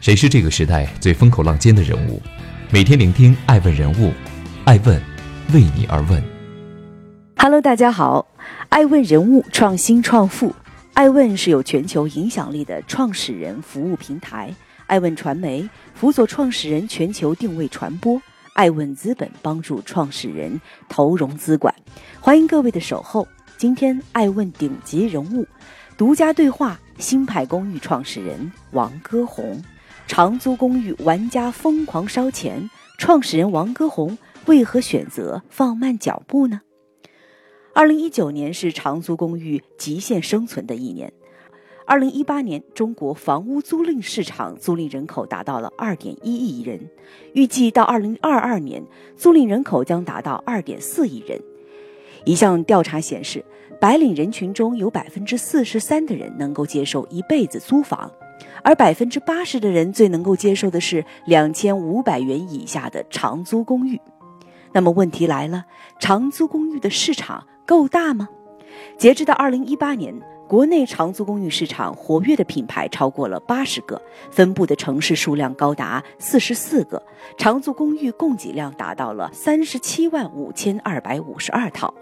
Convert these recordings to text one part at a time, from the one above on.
谁是这个时代最风口浪尖的人物？每天聆听爱问人物，爱问为你而问。Hello，大家好，爱问人物创新创富，爱问是有全球影响力的创始人服务平台，爱问传媒辅佐创始人全球定位传播，爱问资本帮助创始人投融资管。欢迎各位的守候。今天爱问顶级人物，独家对话新派公寓创始人王歌红。长租公寓玩家疯狂烧钱，创始人王歌红为何选择放慢脚步呢？二零一九年是长租公寓极限生存的一年。二零一八年，中国房屋租赁市场租赁人口达到了二点一亿人，预计到二零二二年，租赁人口将达到二点四亿人。一项调查显示，白领人群中有百分之四十三的人能够接受一辈子租房，而百分之八十的人最能够接受的是两千五百元以下的长租公寓。那么问题来了，长租公寓的市场够大吗？截止到二零一八年，国内长租公寓市场活跃的品牌超过了八十个，分布的城市数量高达四十四个，长租公寓供给量达到了三十七万五千二百五十二套。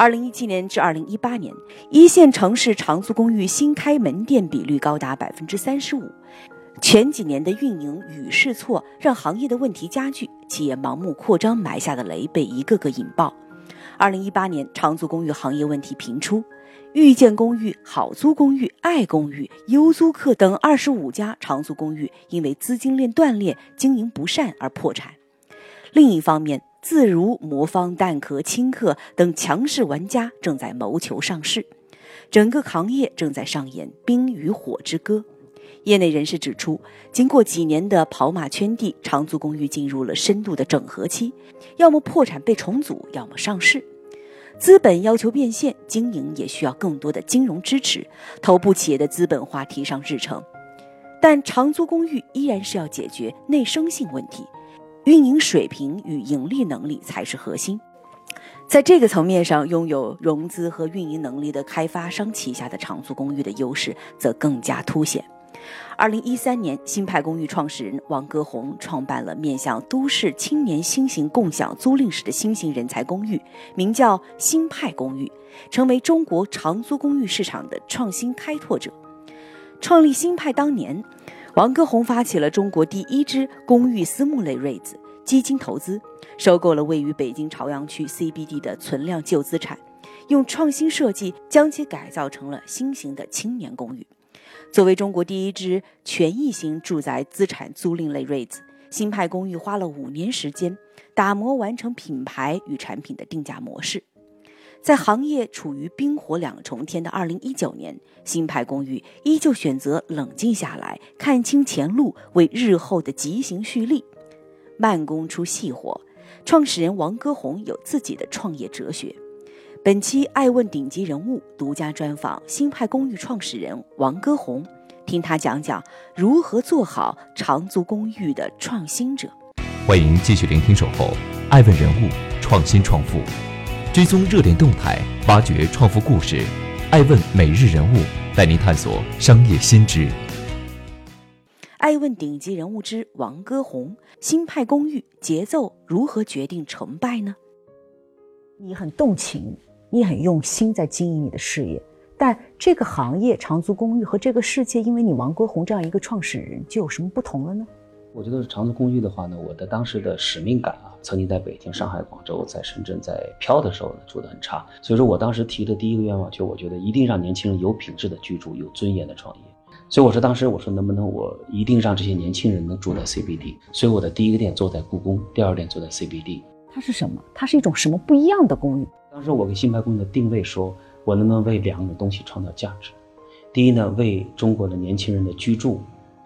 二零一七年至二零一八年，一线城市长租公寓新开门店比率高达百分之三十五。前几年的运营与试错，让行业的问题加剧，企业盲目扩张埋下的雷被一个个引爆。二零一八年，长租公寓行业问题频出，遇见公寓、好租公寓、爱公寓、优租客等二十五家长租公寓因为资金链断裂、经营不善而破产。另一方面，自如、魔方、蛋壳、轻客等强势玩家正在谋求上市，整个行业正在上演冰与火之歌。业内人士指出，经过几年的跑马圈地，长租公寓进入了深度的整合期，要么破产被重组，要么上市。资本要求变现，经营也需要更多的金融支持，头部企业的资本化提上日程。但长租公寓依然是要解决内生性问题。运营水平与盈利能力才是核心，在这个层面上，拥有融资和运营能力的开发商旗下的长租公寓的优势则更加凸显。二零一三年，新派公寓创始人王歌红创办了面向都市青年新型共享租赁式的新型人才公寓，名叫新派公寓，成为中国长租公寓市场的创新开拓者。创立新派当年。王歌红发起了中国第一支公寓私募类 REITs 基金投资，收购了位于北京朝阳区 CBD 的存量旧资产，用创新设计将其改造成了新型的青年公寓。作为中国第一支权益型住宅资产租赁类 REITs，新派公寓花了五年时间打磨完成品牌与产品的定价模式。在行业处于冰火两重天的二零一九年，新派公寓依旧选择冷静下来，看清前路，为日后的急行蓄力。慢工出细活，创始人王歌红有自己的创业哲学。本期爱问顶级人物独家专访新派公寓创始人王歌红，听他讲讲如何做好长租公寓的创新者。欢迎继续聆听守候爱问人物创新创富。追踪热点动态，挖掘创富故事，爱问每日人物带您探索商业新知。爱问顶级人物之王歌红，新派公寓节奏如何决定成败呢？你很动情，你很用心在经营你的事业，但这个行业长租公寓和这个世界，因为你王歌红这样一个创始人，就有什么不同了呢？我觉得长租公寓的话呢，我的当时的使命感啊，曾经在北京、上海、广州，在深圳在漂的时候呢，住得很差，所以说我当时提的第一个愿望，就我觉得一定让年轻人有品质的居住，有尊严的创业。所以我说当时我说能不能我一定让这些年轻人能住在 CBD，所以我的第一个店坐在故宫，第二店坐在 CBD。它是什么？它是一种什么不一样的公寓？当时我给新派公寓的定位说，我能不能为两种东西创造价值？第一呢，为中国的年轻人的居住。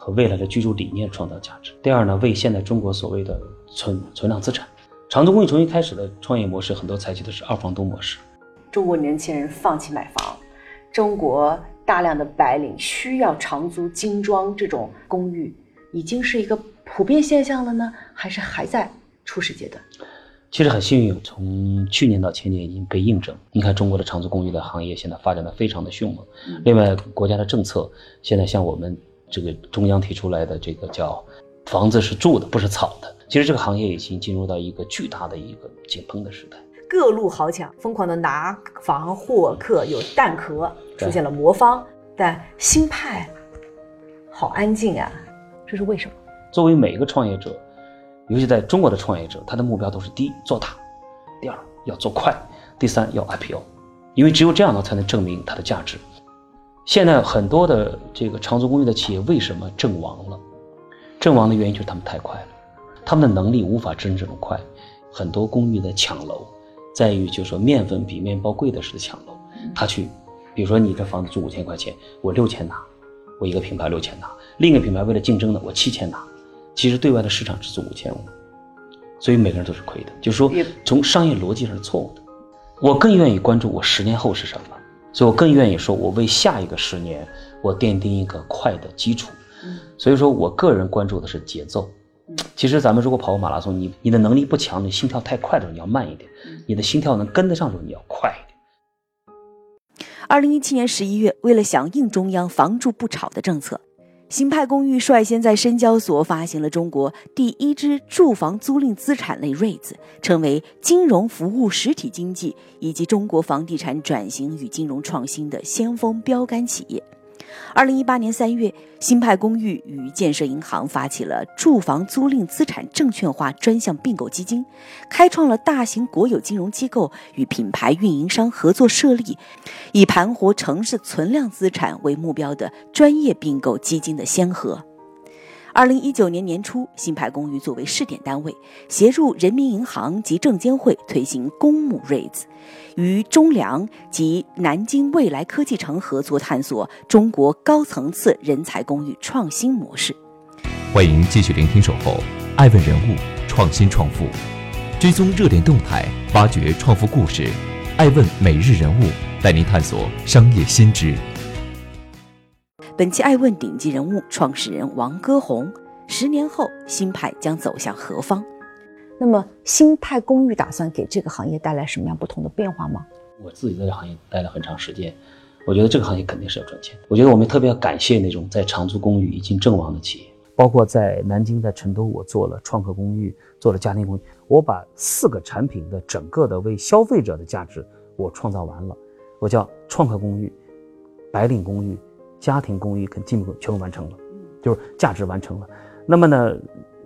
和未来的居住理念创造价值。第二呢，为现在中国所谓的存存量资产，长租公寓从一开始的创业模式，很多采取的是二房东模式。中国年轻人放弃买房，中国大量的白领需要长租精装这种公寓，已经是一个普遍现象了呢，还是还在初始阶段？其实很幸运，从去年到前年已经被印证。你看，中国的长租公寓的行业现在发展的非常的迅猛。另外，国家的政策现在像我们。这个中央提出来的这个叫“房子是住的，不是炒的”。其实这个行业已经进入到一个巨大的一个井喷的时代。各路豪强疯狂的拿房获客，有蛋壳出现了魔方，但新派好安静啊，这是为什么？作为每一个创业者，尤其在中国的创业者，他的目标都是：第一，做大；第二，要做快；第三，要 IPO。因为只有这样呢，才能证明它的价值。现在很多的这个长租公寓的企业为什么阵亡了？阵亡的原因就是他们太快了，他们的能力无法支撑这么快。很多公寓的抢楼，在于就是说面粉比面包贵的是抢楼。他去，比如说你这房子租五千块钱，我六千拿，我一个品牌六千拿，另一个品牌为了竞争呢，我七千拿。其实对外的市场只租五千五，所以每个人都是亏的。就是说从商业逻辑上是错误的。我更愿意关注我十年后是什么，所以我更愿意说，我为下一个十年，我奠定一个快的基础。所以说我个人关注的是节奏。其实咱们如果跑个马拉松，你你的能力不强，你心跳太快的时候你要慢一点；你的心跳能跟得上的时候你要快一点。二零一七年十一月，为了响应中央“房住不炒”的政策。新派公寓率先在深交所发行了中国第一支住房租赁资产类 REITs，成为金融服务实体经济以及中国房地产转型与金融创新的先锋标杆企业。二零一八年三月，新派公寓与建设银行发起了住房租赁资产证券化专项并购基金，开创了大型国有金融机构与品牌运营商合作设立，以盘活城市存量资产为目标的专业并购基金的先河。二零一九年年初，新派公寓作为试点单位，协助人民银行及证监会推行公募 REITs，与中粮及南京未来科技城合作探索中国高层次人才公寓创新模式。欢迎继续聆听《守候爱问人物创新创富》，追踪热点动态，挖掘创富故事。爱问每日人物带您探索商业新知。本期爱问顶级人物创始人王歌红，十年后新派将走向何方？那么新派公寓打算给这个行业带来什么样不同的变化吗？我自己在这行业待了很长时间，我觉得这个行业肯定是要赚钱。我觉得我们特别要感谢那种在长租公寓已经阵亡的企业，包括在南京、在成都，我做了创客公寓，做了家庭公寓，我把四个产品的整个的为消费者的价值我创造完了，我叫创客公寓、白领公寓。家庭公寓跟进步全部完成了，就是价值完成了。那么呢，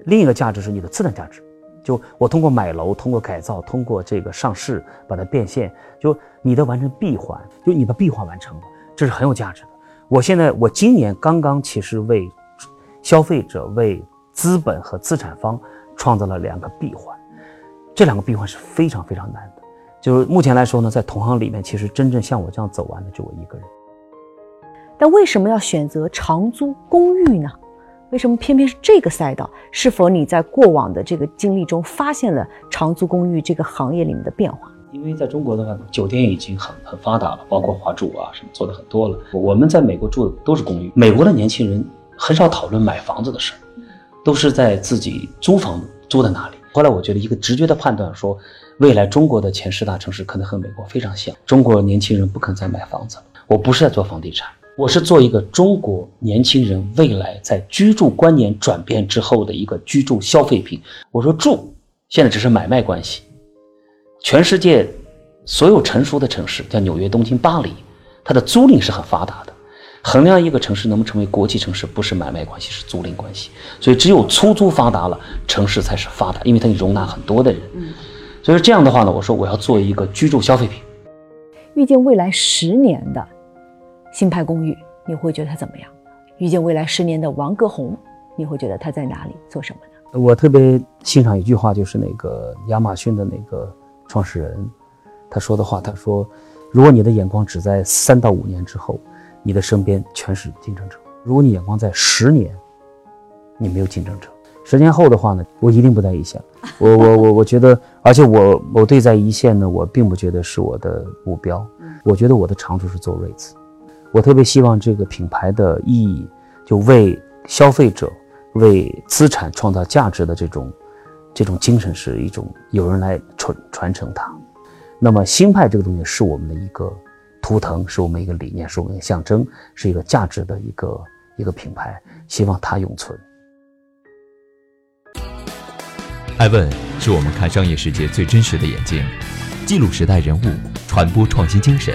另一个价值是你的资产价值，就我通过买楼、通过改造、通过这个上市把它变现，就你的完成闭环，就你的闭环完成了，这是很有价值的。我现在我今年刚刚其实为消费者、为资本和资产方创造了两个闭环，这两个闭环是非常非常难的。就是目前来说呢，在同行里面，其实真正像我这样走完的就我一个人。但为什么要选择长租公寓呢？为什么偏偏是这个赛道？是否你在过往的这个经历中发现了长租公寓这个行业里面的变化？因为在中国的话，酒店已经很很发达了，包括华住啊什么做的很多了。我们在美国住的都是公寓，美国的年轻人很少讨论买房子的事儿，都是在自己租房租在哪里。后来我觉得一个直觉的判断说，未来中国的前十大城市可能和美国非常像。中国年轻人不肯再买房子，我不是在做房地产。我是做一个中国年轻人未来在居住观念转变之后的一个居住消费品。我说住现在只是买卖关系，全世界所有成熟的城市，像纽约、东京、巴黎，它的租赁是很发达的。衡量一个城市能不能成为国际城市，不是买卖关系，是租赁关系。所以只有出租发达了，城市才是发达，因为它容纳很多的人。所以这样的话呢，我说我要做一个居住消费品。预见未来十年的。新派公寓，你会觉得它怎么样？遇见未来十年的王歌红，你会觉得他在哪里做什么呢？我特别欣赏一句话，就是那个亚马逊的那个创始人他说的话。他说：“如果你的眼光只在三到五年之后，你的身边全是竞争者；如果你眼光在十年，你没有竞争者。十年后的话呢，我一定不在一线。我我我我觉得，而且我我对在一线呢，我并不觉得是我的目标。我觉得我的长处是做瑞兹。我特别希望这个品牌的意义，就为消费者、为资产创造价值的这种这种精神，是一种有人来传传承它。那么，新派这个东西是我们的一个图腾，是我们一个理念，是我们的象征，是一个价值的一个一个品牌，希望它永存。爱问是我们看商业世界最真实的眼睛，记录时代人物，传播创新精神，